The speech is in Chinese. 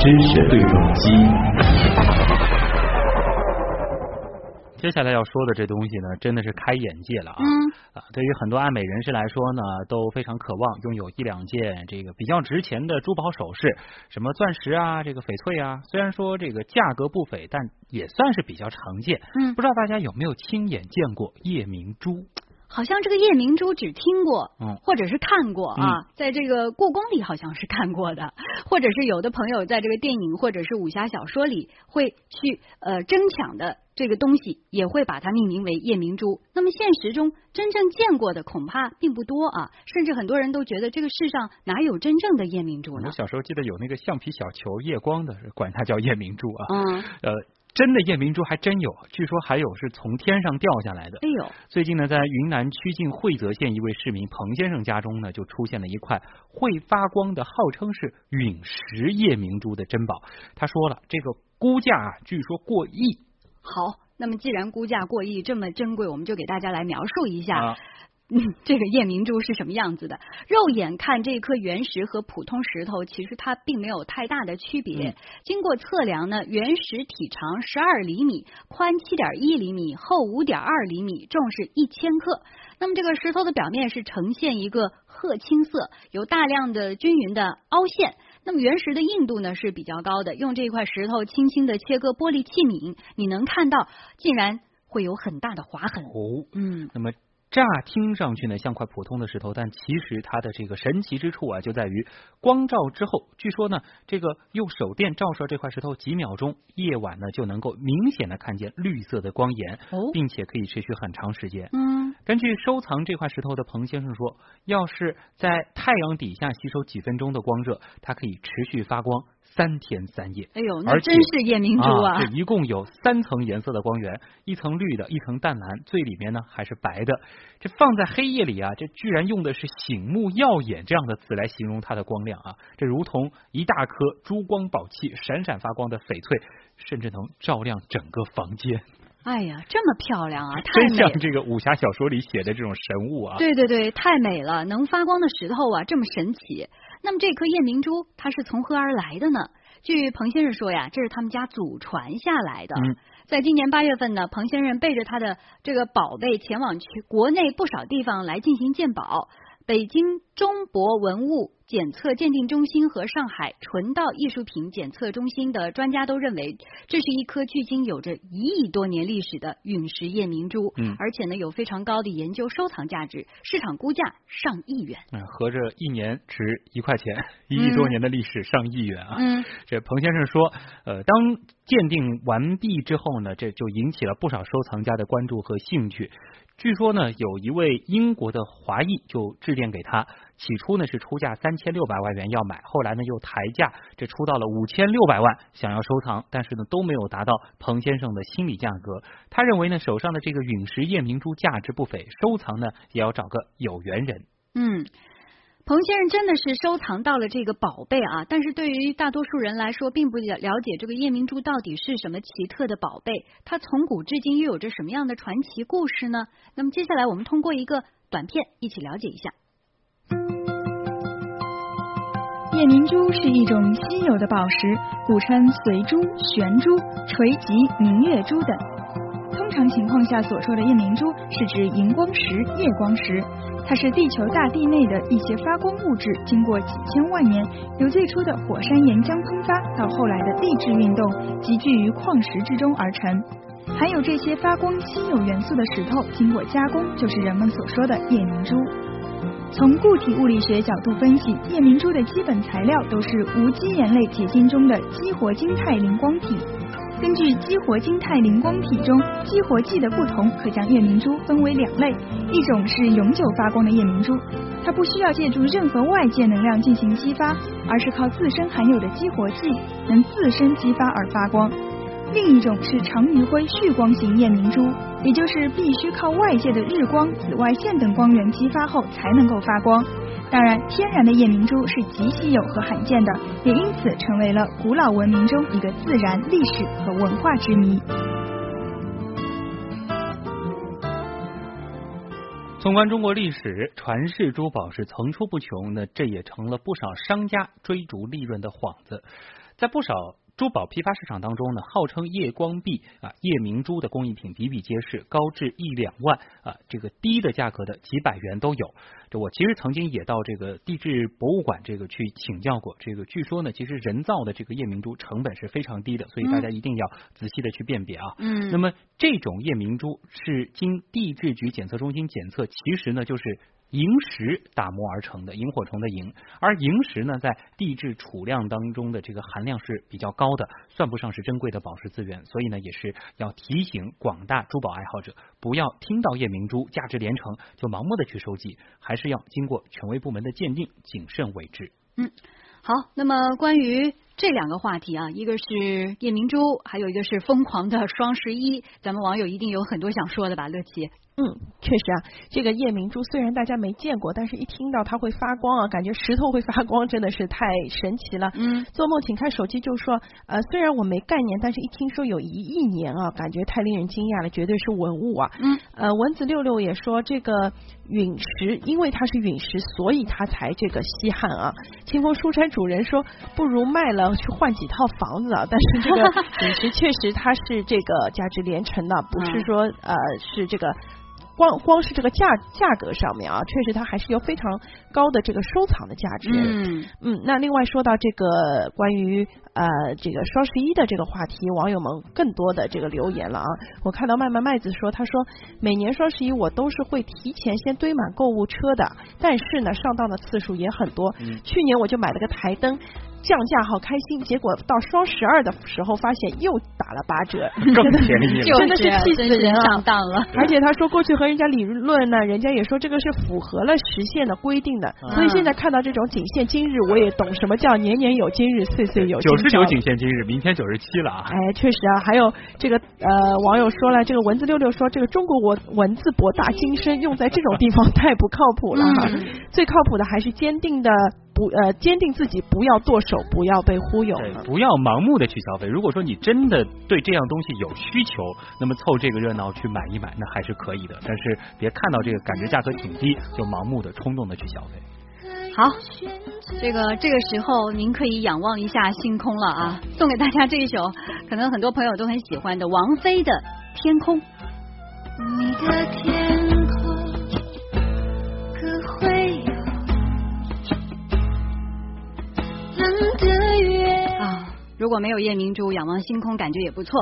知识对撞机。接下来要说的这东西呢，真的是开眼界了啊！啊，对于很多爱美人士来说呢，都非常渴望拥有一两件这个比较值钱的珠宝首饰，什么钻石啊，这个翡翠啊。虽然说这个价格不菲，但也算是比较常见。嗯，不知道大家有没有亲眼见过夜明珠？好像这个夜明珠只听过，嗯，或者是看过啊，在这个故宫里好像是看过的，或者是有的朋友在这个电影或者是武侠小说里会去呃争抢的这个东西，也会把它命名为夜明珠。那么现实中真正见过的恐怕并不多啊，甚至很多人都觉得这个世上哪有真正的夜明珠呢？我小时候记得有那个橡皮小球夜光的，管它叫夜明珠啊，嗯，呃。真的夜明珠还真有，据说还有是从天上掉下来的。哎呦！最近呢，在云南曲靖会泽县一位市民彭先生家中呢，就出现了一块会发光的，号称是陨石夜明珠的珍宝。他说了，这个估价啊，据说过亿。好，那么既然估价过亿，这么珍贵，我们就给大家来描述一下。啊嗯，这个夜明珠是什么样子的？肉眼看这颗原石和普通石头，其实它并没有太大的区别。嗯、经过测量呢，原石体长十二厘米，宽七点一厘米，厚五点二厘米，重是一千克。那么这个石头的表面是呈现一个褐青色，有大量的均匀的凹陷。那么原石的硬度呢是比较高的，用这块石头轻轻的切割玻璃器皿，你能看到竟然会有很大的划痕。哦，嗯，那么。乍听上去呢像块普通的石头，但其实它的这个神奇之处啊，就在于光照之后，据说呢，这个用手电照射这块石头几秒钟，夜晚呢就能够明显的看见绿色的光源，哦，并且可以持续很长时间。嗯，根据收藏这块石头的彭先生说，要是在太阳底下吸收几分钟的光热，它可以持续发光。三天三夜，哎呦，那真是夜明珠啊！这一共有三层颜色的光源，一层绿的，一层淡蓝，最里面呢还是白的。这放在黑夜里啊，这居然用的是醒目耀眼这样的词来形容它的光亮啊！这如同一大颗珠光宝气、闪闪发光的翡翠，甚至能照亮整个房间。哎呀，这么漂亮啊！太 真像这个武侠小说里写的这种神物啊！对对对，太美了！能发光的石头啊，这么神奇。那么这颗夜明珠它是从何而来的呢？据彭先生说呀，这是他们家祖传下来的。嗯，在今年八月份呢，彭先生背着他的这个宝贝前往去国内不少地方来进行鉴宝。北京中博文物检测鉴定中心和上海纯道艺术品检测中心的专家都认为，这是一颗距今有着一亿多年历史的陨石夜明珠，嗯，而且呢有非常高的研究收藏价值，市场估价上亿元，嗯，合着一年值一块钱，一亿多年的历史上亿元啊，嗯，这彭先生说，呃，当鉴定完毕之后呢，这就引起了不少收藏家的关注和兴趣。据说呢，有一位英国的华裔就致电给他，起初呢是出价三千六百万元要买，后来呢又抬价，这出到了五千六百万，想要收藏，但是呢都没有达到彭先生的心理价格。他认为呢手上的这个陨石夜明珠价值不菲，收藏呢也要找个有缘人。嗯。彭先生真的是收藏到了这个宝贝啊，但是对于大多数人来说，并不了解这个夜明珠到底是什么奇特的宝贝，它从古至今又有着什么样的传奇故事呢？那么接下来我们通过一个短片一起了解一下。夜明珠是一种稀有的宝石，古称随珠、悬珠、垂棘、明月珠等。通常情况下所说的夜明珠是指荧光石、夜光石。它是地球大地内的一些发光物质，经过几千万年，由最初的火山岩浆喷发，到后来的地质运动，集聚于矿石之中而成。含有这些发光稀有元素的石头，经过加工，就是人们所说的夜明珠。从固体物理学角度分析，夜明珠的基本材料都是无机盐类结晶中的激活晶态磷光体。根据激活晶态磷光体中激活剂的不同，可将夜明珠分为两类：一种是永久发光的夜明珠，它不需要借助任何外界能量进行激发，而是靠自身含有的激活剂能自身激发而发光；另一种是长余辉蓄光型夜明珠，也就是必须靠外界的日光、紫外线等光源激发后才能够发光。当然，天然的夜明珠是极稀有和罕见的，也因此成为了古老文明中一个自然、历史和文化之谜。纵观中国历史，传世珠宝是层出不穷，那这也成了不少商家追逐利润的幌子，在不少。珠宝批发市场当中呢，号称夜光碧啊、夜明珠的工艺品比比皆是，高至一两万啊，这个低的价格的几百元都有。这我其实曾经也到这个地质博物馆这个去请教过，这个据说呢，其实人造的这个夜明珠成本是非常低的，所以大家一定要仔细的去辨别啊。嗯，那么这种夜明珠是经地质局检测中心检测，其实呢就是。萤石打磨而成的萤火虫的萤，而萤石呢，在地质储量当中的这个含量是比较高的，算不上是珍贵的宝石资源，所以呢，也是要提醒广大珠宝爱好者，不要听到夜明珠价值连城就盲目的去收集，还是要经过权威部门的鉴定，谨慎为之。嗯，好，那么关于这两个话题啊，一个是夜明珠，还有一个是疯狂的双十一，咱们网友一定有很多想说的吧，乐琪。嗯，确实啊，这个夜明珠虽然大家没见过，但是一听到它会发光啊，感觉石头会发光，真的是太神奇了。嗯，做梦请看手机就说，呃，虽然我没概念，但是一听说有一亿年啊，感觉太令人惊讶了，绝对是文物啊。嗯，呃，蚊子六六也说这个陨石，因为它是陨石，所以它才这个稀罕啊。清风书斋主人说，不如卖了去换几套房子啊。但是这个陨石 确实它是这个价值连城的，不是说呃是这个。光光是这个价价格上面啊，确实它还是有非常高的这个收藏的价值。嗯嗯，那另外说到这个关于呃这个双十一的这个话题，网友们更多的这个留言了啊。我看到麦麦麦子说，他说每年双十一我都是会提前先堆满购物车的，但是呢上当的次数也很多。去年我就买了个台灯。降价好开心，结果到双十二的时候发现又打了八折，更便宜了，真的是气死人上当了。而且他说过去和人家理论呢，人家也说这个是符合了时限的规定的，所以现在看到这种仅限今日，我也懂什么叫年年有今日，岁岁有九十九仅限今日，明天九十七了啊！哎，确实啊，还有这个呃网友说了，这个文字六六说这个中国文文字博大精深，用在这种地方太不靠谱了哈，最靠谱的还是坚定的。不呃，坚定自己不要剁手，不要被忽悠，对，不要盲目的去消费。如果说你真的对这样东西有需求，那么凑这个热闹去买一买，那还是可以的。但是别看到这个感觉价格挺低，就盲目的冲动的去消费。好，这个这个时候您可以仰望一下星空了啊！送给大家这一首，可能很多朋友都很喜欢的王菲的《天空》。你的天空如果没有夜明珠，仰望星空感觉也不错。